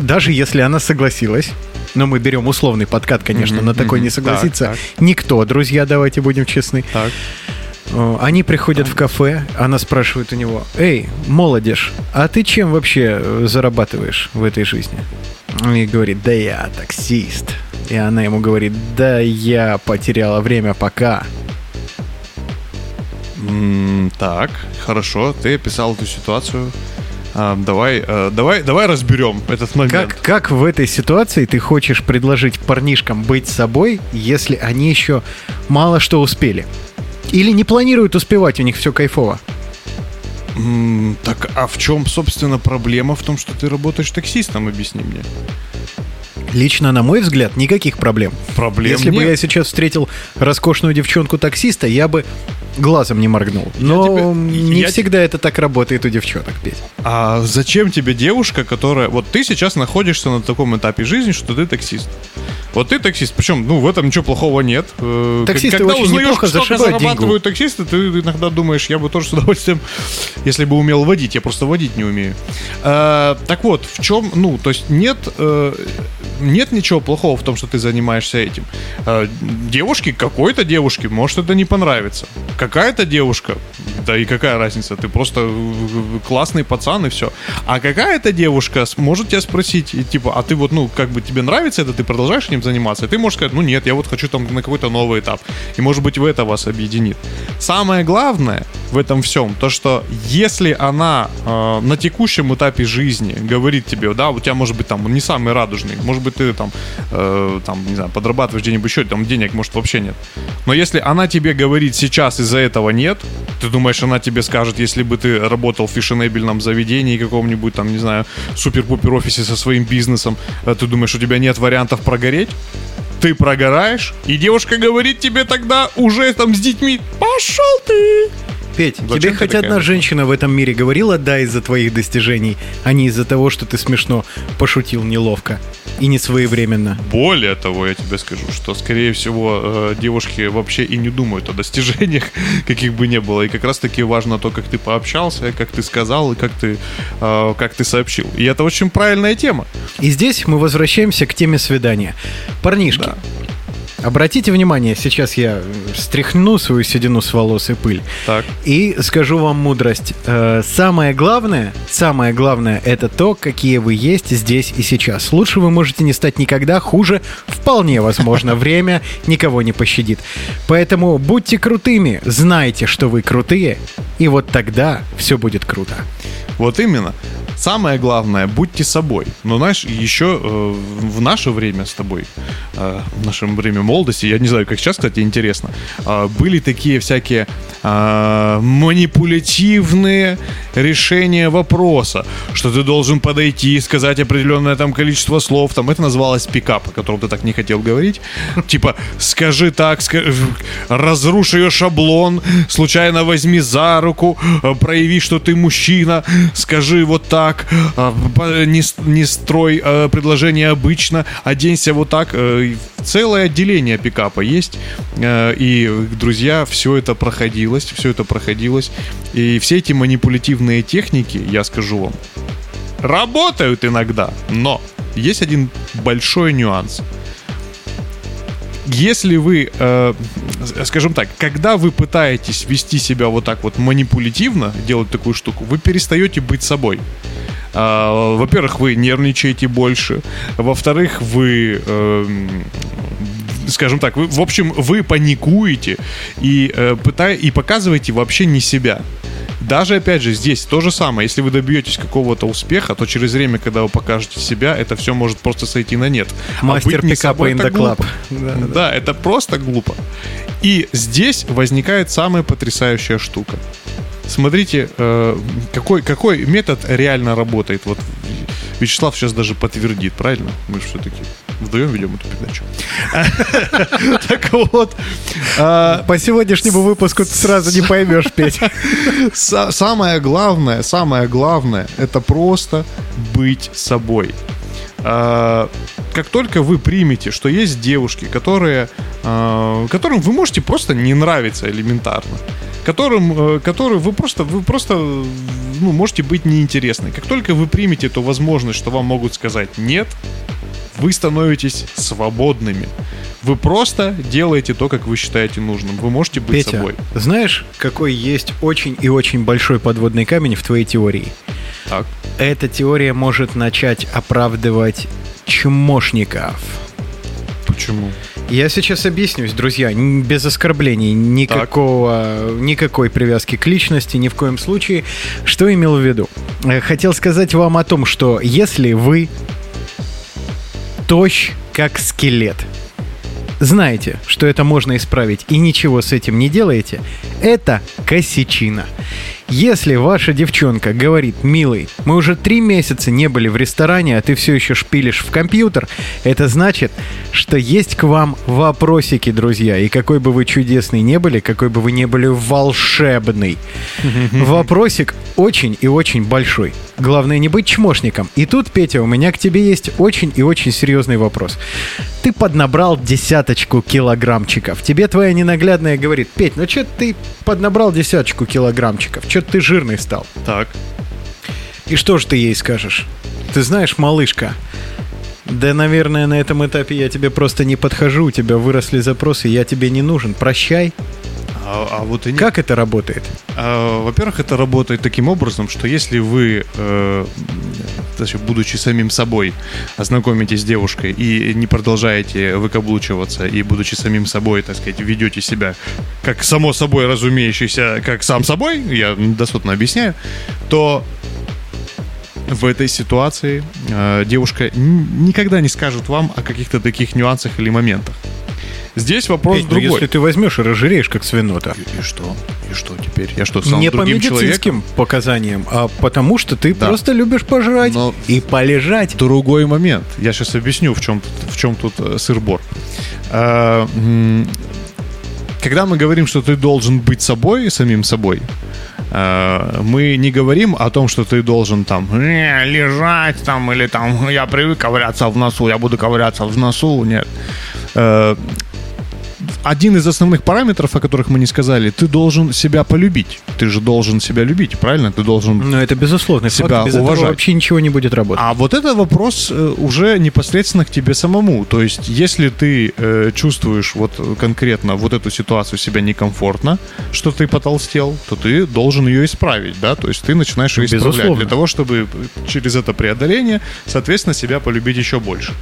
даже если она согласилась, но мы берем условный подкат, конечно, Мгм, на такой мгм. не согласится Так, никто, друзья, давайте будем честны. Так. Э, Они приходят в кафе, она спрашивает у него, «Эй, молодежь, а ты чем вообще э, зарабатываешь в этой жизни?» Он ей говорит, «Да я таксист». И она ему говорит, «Да я потеряла время пока». М, Так, хорошо, ты описал эту ситуацию. А, давай, э, давай, давай разберем этот момент. Как, как в этой ситуации ты хочешь предложить парнишкам быть собой, если они еще мало что успели? Или не планируют успевать, у них все кайфово? М, Так, а в чем, собственно, проблема в том, что ты работаешь таксистом, объясни мне. Лично, на мой взгляд, никаких проблем. Проблем Если бы нет. я сейчас встретил роскошную девчонку-таксиста, я бы глазом не моргнул. Но тебе- не я всегда это так работает у девчонок, Петь. А зачем тебе девушка, которая... Вот ты сейчас находишься на таком этапе жизни, что ты таксист. Вот ты таксист, причем, ну, в этом ничего плохого нет. Э, Таксисты Когда очень узнаешь, сколько зарабатывают таксисты, ты иногда думаешь, я бы тоже с удовольствием, если бы умел водить. Я просто водить не умею. Э, так вот, в чем, ну, то есть нет, э, нет ничего плохого в том, что ты занимаешься этим. Э, девушке, какой-то девушке, может это не понравится. Какая-то девушка, да и какая разница, ты просто классный пацан и все. А какая-то девушка может тебя спросить, типа, а ты вот, ну, как бы тебе нравится это, ты продолжаешь этим заниматься? И ты можешь сказать, ну нет, я вот хочу там на какой-то новый этап. И может быть в это вас объединит. Самое главное в этом всем, то что если она э, на текущем этапе жизни говорит тебе, да, у тебя может быть там не самый радужный, может быть ты там, э, там не знаю, подрабатываешь где-нибудь еще, там денег может вообще нет. Но если она тебе говорит сейчас из-за этого нет, ты думаешь, она тебе скажет, если бы ты работал в фешенебельном заведении каком-нибудь там, не знаю, супер-пупер офисе со своим бизнесом, э, ты думаешь, у тебя нет вариантов прогореть? Ты прогораешь, и девушка говорит тебе тогда уже там с детьми, пошел ты! Петь, Зачем тебе хоть такая одна женщина в этом мире говорила «да» из-за твоих достижений, а не из-за того, что ты смешно пошутил неловко и не своевременно. Более того, я тебе скажу, что, скорее всего, э, девушки вообще и не думают о достижениях, каких бы ни было. И как раз-таки важно то, как ты пообщался, как ты сказал и как ты, э, как ты сообщил. И это очень правильная тема. И здесь мы возвращаемся к теме свидания. Парнишки, Да. Обратите внимание, сейчас я стряхну свою седину с волос и пыль. Так. И скажу вам мудрость. Э, Самое главное, самое главное, это то, какие вы есть здесь и сейчас. Лучше вы можете не стать никогда, хуже вполне возможно. Время никого не пощадит. Поэтому будьте крутыми, знайте, что вы крутые, и вот тогда все будет круто. Вот именно. Самое главное, будьте собой. Но знаешь, еще э, в наше время с тобой, э, в нашем время молодости, я не знаю, как сейчас, кстати, интересно, э, были такие всякие э, манипулятивные решения вопроса, что ты должен подойти и сказать определенное там количество слов, там это называлось пикап, о котором ты так не хотел говорить. Типа, скажи так, ска- разрушь ее шаблон, случайно возьми за руку, э, прояви, что ты мужчина, скажи вот так, э, по- не, не строй э, предложение обычно, оденься вот так. э, Целое отделение пикапа есть, э, и, друзья, все это проходилось, все это проходилось, и все эти манипулятивные техники, я скажу вам, работают иногда, но есть один большой нюанс если вы, э, скажем так, когда вы пытаетесь вести себя вот так вот манипулятивно, делать такую штуку, вы перестаете быть собой. А, Во-первых, вы нервничаете больше. Во-вторых, вы эм, скажем так, вы, в общем, вы паникуете и, э, пытай- и показываете вообще не себя. Даже, опять же, здесь то же самое. Если вы добьетесь какого-то успеха, то через время, когда вы покажете себя, это все может просто сойти на нет. А Мастер не пикапа in the club. глупо. Да, это просто глупо. И здесь возникает самая потрясающая штука. Смотрите, э, какой, какой метод реально работает. Вот Вячеслав сейчас даже подтвердит, правильно? Мы все-таки Вдвоем ведем эту передачу. Так вот. а, По сегодняшнему выпуску ты сразу не поймешь, Петь. Са- Самое главное, самое главное, это просто быть собой. А, Как только вы примете, что есть девушки, которые, а, которым вы можете просто не нравиться элементарно, которым, э, которые вы просто, вы просто ну, можете быть неинтересны. Как только вы примете эту возможность, что вам могут сказать нет, вы становитесь свободными. Вы просто делаете то, как вы считаете нужным. Вы можете быть Петя, собой. знаешь, какой есть очень и очень большой подводный камень в твоей теории? Так. Эта теория может начать оправдывать чмошников. Почему? Я сейчас объяснюсь, друзья, без оскорблений, никакого, никакой привязки к личности, ни в коем случае. Что имел в виду? Э, Хотел сказать вам о том, что если вы тощ, как скелет, знаете, что это можно исправить и ничего с этим не делаете, это косячина. Если ваша девчонка говорит, милый, мы уже три месяца не были в ресторане, а ты все еще шпилишь в компьютер, это значит, что есть к вам вопросики, друзья. И какой бы вы чудесный не были, какой бы вы не были волшебный, вопросик очень и очень большой. Главное не быть чмошником. И тут, Петя, у меня к тебе есть очень и очень серьезный вопрос. Ты поднабрал десяточку килограммчиков. Тебе твоя ненаглядная говорит, Петь, ну что ты поднабрал десяточку килограммчиков? Что ты жирный стал? Так. И что же ты ей скажешь? Ты знаешь, малышка, да, наверное, на этом этапе я тебе просто не подхожу, у тебя выросли запросы, я тебе не нужен. Прощай. А, а вот и не- Как это работает? А, Во-первых, это работает таким образом, что если вы, э, точнее, будучи самим собой, ознакомитесь с девушкой и не продолжаете выкаблучиваться, и будучи самим собой, так сказать, ведете себя как само собой разумеющийся, как сам собой, я доступно объясняю, то в этой ситуации э, девушка никогда не скажет вам о каких-то таких нюансах или моментах. Здесь вопрос Петь, ну другой. если ты возьмешь и разжиреешь, как свинота. И, и что? И что теперь? Я что, стал не по другим человеком? медицинским показаниям, а потому что ты Да. просто любишь пожрать Но- и полежать. другой момент. Я сейчас объясню, в чем, в чем тут э, сыр-бор. А, Когда мы говорим, что ты должен быть собой, самим собой, а, мы не говорим о том, что ты должен там «Не, лежать там или там я привык ковыряться в носу, я буду ковыряться в носу. Нет. Один из основных параметров, о которых мы не сказали, ты должен себя полюбить. Ты же должен себя любить, правильно? Ты должен Ну, это безусловно. Себя Факт, без этого уважать. вообще ничего не будет работать. а вот это вопрос э, уже непосредственно к тебе самому. То есть, если ты э, чувствуешь вот конкретно вот эту ситуацию себя некомфортно, что ты потолстел, то ты должен ее исправить, да? То есть ты начинаешь ее исправлять Безусловно. для того, чтобы через это преодоление, соответственно, себя полюбить еще больше.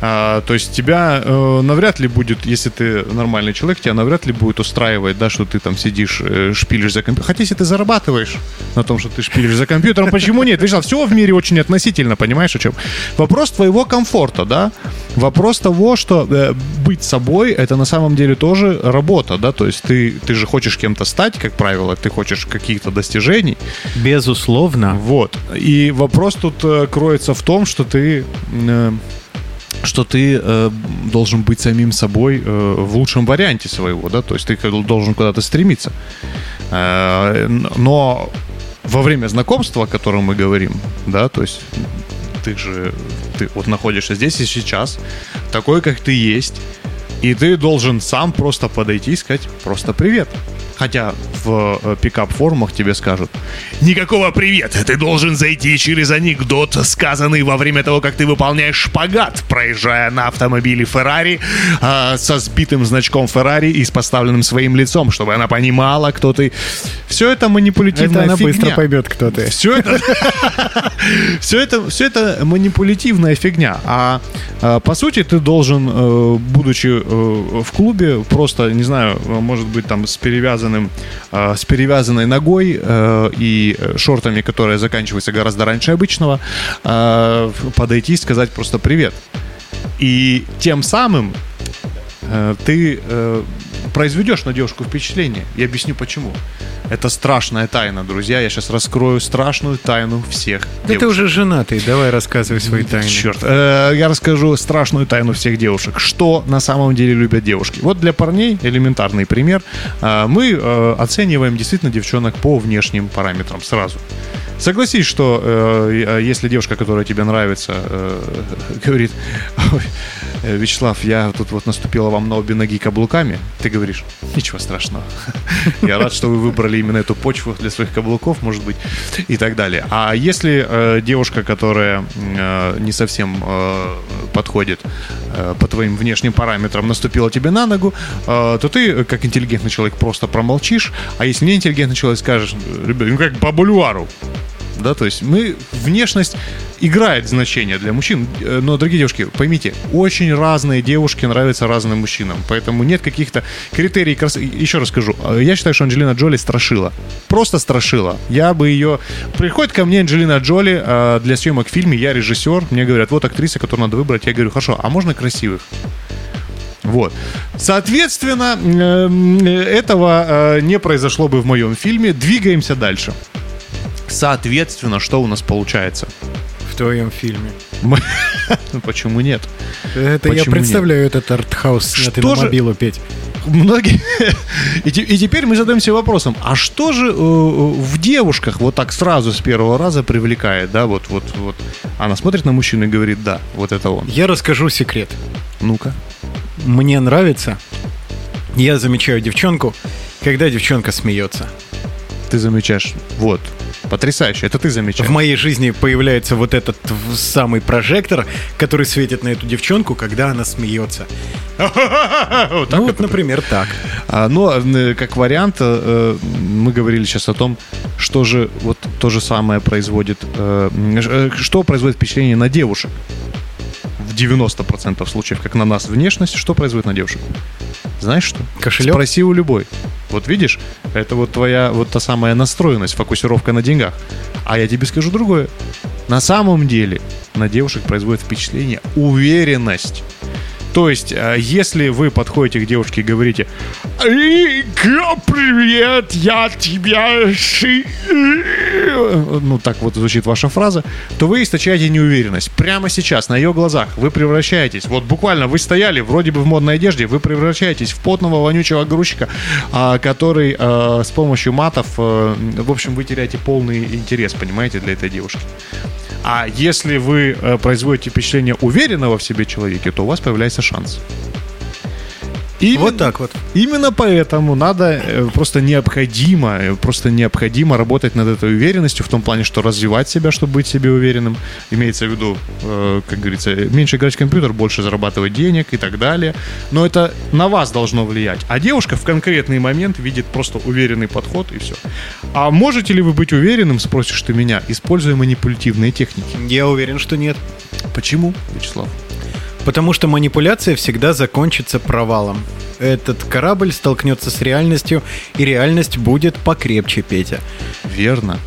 А, то есть тебя э, навряд ли будет, если ты нормальный человек, тебя навряд ли будет устраивать, да, что ты там сидишь, э, шпилишь за компьютером. Хотя если ты зарабатываешь на том, что ты шпилишь за компьютером, почему нет? Видишь, все в мире очень относительно, понимаешь, о чем? Вопрос твоего комфорта, да? Вопрос того, что э, быть собой, это на самом деле тоже работа, да? То есть ты, ты же хочешь кем-то стать, как правило, ты хочешь каких-то достижений, Безусловно. вот. И вопрос тут э, кроется в том, что ты э, что ты э, должен быть самим собой э, в лучшем варианте своего, да, то есть ты должен куда-то стремиться. Э, но во время знакомства, о котором мы говорим, да, то есть ты же ты вот находишься здесь и сейчас, такой, как ты есть, и ты должен сам просто подойти и сказать просто привет. Хотя в э, пикап-форумах тебе скажут Никакого привета, ты должен зайти через анекдот, сказанный во время того, как ты выполняешь шпагат, проезжая на автомобиле Феррари а, со сбитым значком Феррари и с поставленным своим лицом, чтобы она понимала, кто ты. Все это манипулятивная Это она фигня. быстро поймет, кто ты. Все это, все это, все это манипулятивная фигня. А, а, по сути ты должен, э, будучи э, в клубе, просто не знаю, э, может быть там с перевязанным, э, с перевязанной ногой э, и э, шортами, которые заканчиваются гораздо раньше обычного, подойти и сказать просто привет. И тем самым ты произведешь на девушку впечатление. Я объясню почему. Это страшная тайна, друзья. Я сейчас раскрою страшную тайну всех Да ты девушек. уже женатый, давай рассказывай свои тайны. Черт, э, я расскажу страшную тайну всех девушек. Что на самом деле любят девушки? Вот для парней элементарный пример. Э, Мы э, оцениваем действительно девчонок по внешним параметрам сразу. Согласись, что э, если девушка, которая тебе нравится, э, говорит, «Ой, Вячеслав, я тут вот наступила вам на обе ноги каблуками, ты говоришь, ничего страшного. Я рад, что вы выбрали именно эту почву для своих каблуков, может быть, и так далее. А если э, девушка, которая э, не совсем э, подходит э, по твоим внешним параметрам, наступила тебе на ногу, э, то ты, э, как интеллигентный человек, просто промолчишь. А если не интеллигентный человек, скажешь, ребят, ну как по бульвару. Да, то есть мы внешность играет значение для мужчин, Э, но, дорогие девушки, поймите, очень разные девушки нравятся разным мужчинам, поэтому нет каких-то критерий красоты. Еще раз скажу, э, я считаю, что Анджелина Джоли страшила, просто страшила. Я бы ее... Приходит ко мне Анджелина Джоли э, для съемок в фильме, я режиссер, мне говорят, вот актриса, которую надо выбрать, я говорю, хорошо, а можно красивых? Вот. Соответственно, этого не произошло бы в моем фильме. Двигаемся дальше. Соответственно, что у нас получается? В твоем фильме. Мы- Ну, Почему нет? Это я Почему представляю этот артхаус, снятый Что на же- мобилу, Петь. Многие... И, и теперь мы задаемся вопросом, а что же э, в девушках вот так сразу с первого раза привлекает, да, вот, вот, вот. Она смотрит на мужчину и говорит, да, вот это он. Я расскажу секрет. Ну-ка. Мне нравится, я замечаю девчонку, когда девчонка смеется. Ты замечаешь, вот, потрясающе, это ты замечаешь. В моей жизни появляется вот этот самый прожектор, который светит на эту девчонку, когда она смеется. Вот ну вот, например, так. А, Но э, как вариант э, мы говорили сейчас о том, что же вот то же самое производит, э, э, что производит впечатление на девушек. В 90% случаев, как на нас внешность, что производит на девушек? Знаешь что? Кошелек? Спроси у любой. Вот видишь, это вот твоя вот та самая настроенность, фокусировка на деньгах. А я тебе скажу другое. На самом деле на девушек производит впечатление уверенность. То есть, э, если вы подходите к девушке и говорите «Ика, привет, я тебя ши...» Ну, так вот звучит ваша фраза, то вы источаете неуверенность. Прямо сейчас, на ее глазах, вы превращаетесь, вот буквально вы стояли вроде бы в модной одежде, вы превращаетесь в потного вонючего грузчика, а, который э, с помощью матов, э, в общем, вы теряете полный интерес, понимаете, для этой девушки. А если вы э, производите впечатление уверенного в себе человека, то у вас появляется шанс. Именно- Вот так вот. Именно поэтому надо э, просто необходимо, э, просто необходимо работать над этой уверенностью в том плане, что развивать себя, чтобы быть себе уверенным. Имеется в виду, э, как говорится, меньше играть в компьютер, больше зарабатывать денег и так далее. Но это на вас должно влиять. А девушка в конкретный момент видит просто уверенный подход и все. А можете ли вы быть уверенным, спросишь ты меня, используя манипулятивные техники? Я уверен, что нет. Почему, Вячеслав? Потому что манипуляция всегда закончится провалом. Этот корабль столкнется с реальностью, и реальность будет покрепче, Петя. Верно.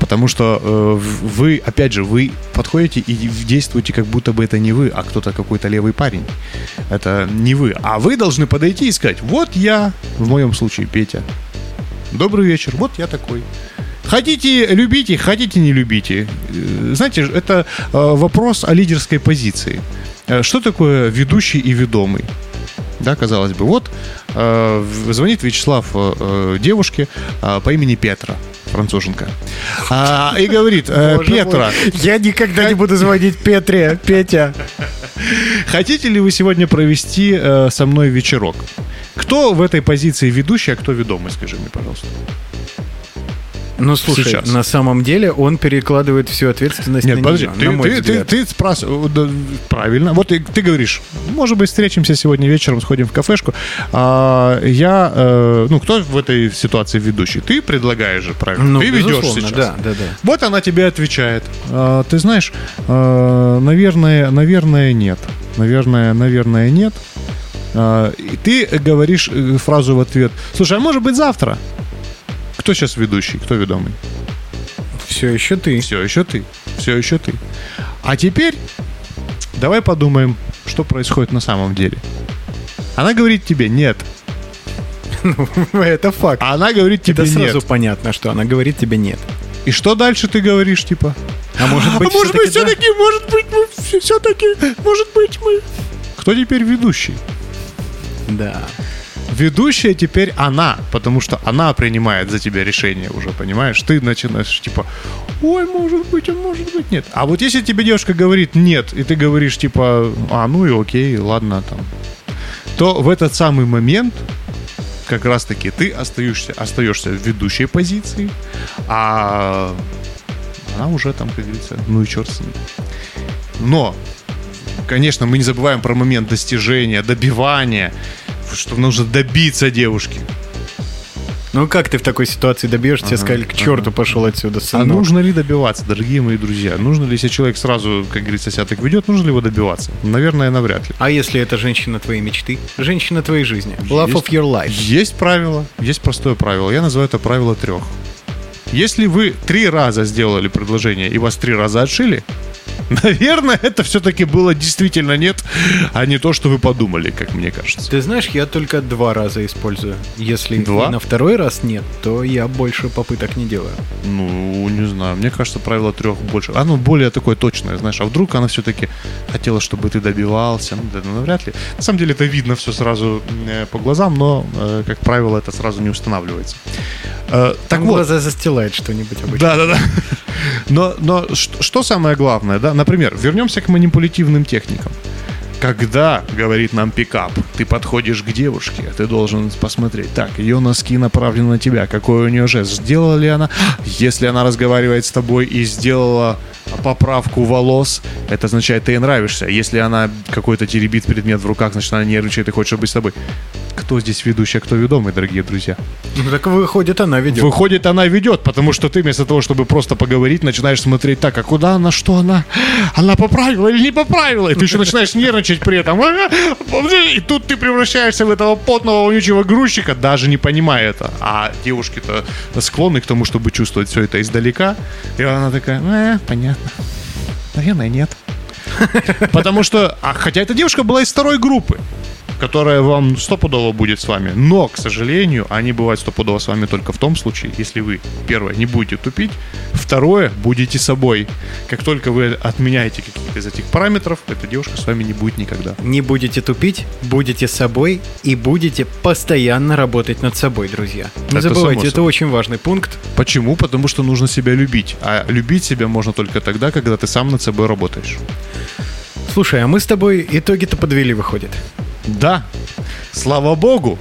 Потому что э, вы, опять же, вы подходите и действуете, как будто бы это не вы, а кто-то какой-то левый парень. Это не вы. А вы должны подойти и сказать, вот я, в моем случае Петя. Добрый вечер, вот я такой. Хотите любите, хотите не любите. Э, Знаете, это э, вопрос о лидерской позиции. Э, Что такое ведущий и ведомый? Да, казалось бы. Вот э, звонит Вячеслав э, э, девушке э, по имени Петра, француженка. А, и говорит, э, Петра, мой, Я никогда не буду звонить Петре, Петя. хотите ли вы сегодня провести э, со мной вечерок? Кто в этой позиции ведущий, а кто ведомый, скажи мне, пожалуйста. Ну, слушай, Сейчас. на самом деле он перекладывает всю ответственность Нет, на подожди, нее, ты, на мой ты, ты, взгляд. ты спрашиваешь, да, правильно, вот ты, ты говоришь, может быть, встретимся сегодня вечером, сходим в кафешку, а, я, э, ну, кто в этой ситуации ведущий? Ты предлагаешь же, правильно, Ну, ты ведешь сейчас. Да, да, да. Вот она тебе отвечает. «А, Ты знаешь, а, наверное, наверное, нет. Наверное, наверное, нет. А, И ты говоришь э, фразу в ответ. Слушай, а может быть завтра? Кто сейчас ведущий? Кто ведомый? Все еще ты. Все еще ты. Все еще ты. А теперь давай подумаем, что происходит на самом деле. Она говорит тебе нет. Это факт. А она говорит тебе Это сразу нет. понятно, что она говорит тебе нет. И что дальше ты говоришь, типа? А может быть, а может быть, всё-таки да? все-таки, может быть, мы все-таки, может быть, мы... Кто теперь ведущий? Да. Ведущая теперь она, потому что она принимает за тебя решение уже, понимаешь? Ты начинаешь типа, ой, может быть, а может быть, нет. А вот если тебе девушка говорит нет, и ты говоришь типа, а, ну и окей, ладно там, то в этот самый момент как раз-таки ты остаешься, остаешься в ведущей позиции, а она уже там, как говорится, ну и черт с ним. Но, конечно, мы не забываем про момент достижения, добивания, что нужно добиться девушки. Ну как ты в такой ситуации добьешься? Тебе сказали, к черту пошел отсюда, А сынок. нужно ли добиваться, дорогие мои друзья? Нужно ли, если человек сразу, как говорится, себя так ведет, нужно ли его добиваться? Наверное, навряд ли. А если это женщина твоей мечты? Женщина твоей жизни. Love of Есть- your life. Есть правило, есть простое правило. Я называю это правило трех. Если вы три раза сделали предложение и вас три раза отшили, наверное, это все-таки было действительно нет, а не то, что вы подумали, как мне кажется. Ты знаешь, я только два раза использую. Если Два? на второй раз нет, то я больше попыток не делаю. Ну, не знаю, мне кажется, правило трех больше. Оно более такое точное, знаешь. А вдруг она все-таки хотела, чтобы ты добивался? Ну, да, ну, навряд ли. На самом деле это видно все сразу э, по глазам, но, э, как правило, это сразу не устанавливается. Э, так Так вот, глаза застилает что-нибудь обычно. Да, да, да. Но, но что, что самое главное, да? Например, вернемся к манипулятивным техникам. Когда, говорит нам пикап, ты подходишь к девушке, ты должен посмотреть, так, ее носки направлены на тебя, какой у нее жест, сделала ли она, если она разговаривает с тобой и сделала поправку волос, это означает, ты ей нравишься. Если она какой-то теребит предмет в руках, значит, она нервничает и хочет быть с тобой. Кто здесь ведущий, а кто ведомый, дорогие друзья? Ну так выходит, она ведет. Выходит, она ведет, потому что ты вместо того, чтобы просто поговорить, начинаешь смотреть так, а куда она, что она, она поправила или не поправила, и ты еще начинаешь нервничать при этом. И тут ты превращаешься в этого потного вонючего грузчика, даже не понимая это. А девушки-то склонны к тому, чтобы чувствовать все это издалека. И она такая, э, понятно. Наверное, нет. Потому что, а, хотя эта девушка была из второй группы, которая вам стопудово будет с вами. Но, к сожалению, они бывают стопудово с вами только в том случае, если вы, первое, не будете тупить, второе, будете собой. Как только вы отменяете какие-то из этих параметров, эта девушка с вами не будет никогда. Не будете тупить, будете собой и будете постоянно работать над собой, друзья. Не Это забывайте, это очень важный пункт. Почему? Потому что нужно себя любить. А любить себя можно только тогда, когда ты сам над собой работаешь. Слушай, а мы с тобой итоги-то подвели, выходит. Да. Слава богу.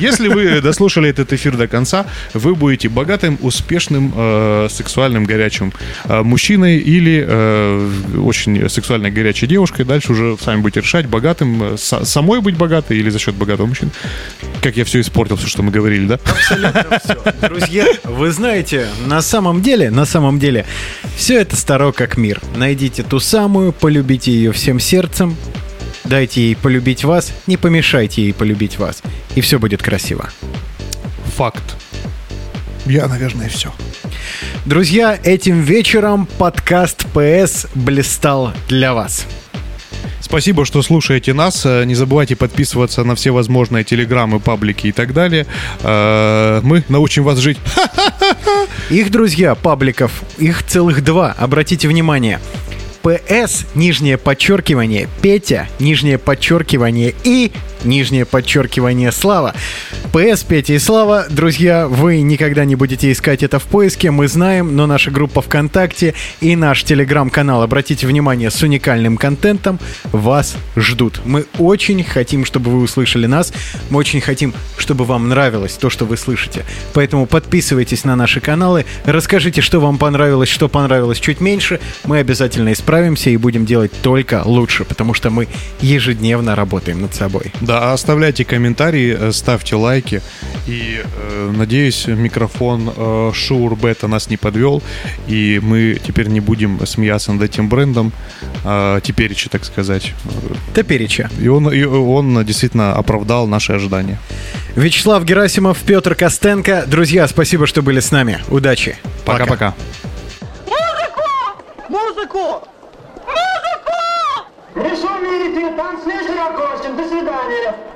Если вы дослушали этот эфир до конца, вы будете богатым, успешным, э, сексуальным, горячим э, мужчиной или э, очень сексуальной, горячей девушкой. Дальше уже сами будете решать, богатым, э, са- самой быть богатой или за счет богатого мужчины. Как я все испортил, все, что мы говорили, да? Друзья, вы знаете, на самом деле, на самом деле, все это старо как мир. Найдите ту самую, полюбите ее всем сердцем, дайте ей полюбить вас, не помешайте ей полюбить вас, и все будет красиво. Факт. Я, наверное, все. Друзья, этим вечером подкаст PS блистал для вас. Спасибо, что слушаете нас. Э, Не забывайте подписываться на все возможные телеграммы, паблики и так далее. Э, Мы научим вас жить. Их, друзья, пабликов, их целых два, обратите внимание. ПС, нижнее подчеркивание, Петя, нижнее подчеркивание и нижнее подчеркивание Слава. ПС, Петя и Слава, друзья, вы никогда не будете искать это в поиске, мы знаем, но наша группа ВКонтакте и наш телеграм-канал, обратите внимание, с уникальным контентом вас ждут. Мы очень хотим, чтобы вы услышали нас, мы очень хотим, чтобы вам нравилось то, что вы слышите. Поэтому подписывайтесь на наши каналы, расскажите, что вам понравилось, что понравилось чуть меньше, мы обязательно исправимся и будем делать только лучше, потому что мы ежедневно работаем над собой. Да, оставляйте комментарии, э, ставьте лайки. И э, надеюсь, микрофон э, Shure Beta нас не подвел. И мы теперь не будем смеяться над этим брендом. Э, теперь еще, так сказать. Топереча. И он, и он действительно оправдал наши ожидания. Вячеслав Герасимов, Петр Костенко. Друзья, спасибо, что были с нами. Удачи. Пока-пока. Музыку! Музыку! Решил мирить танцлишь Рогожин. До свидания.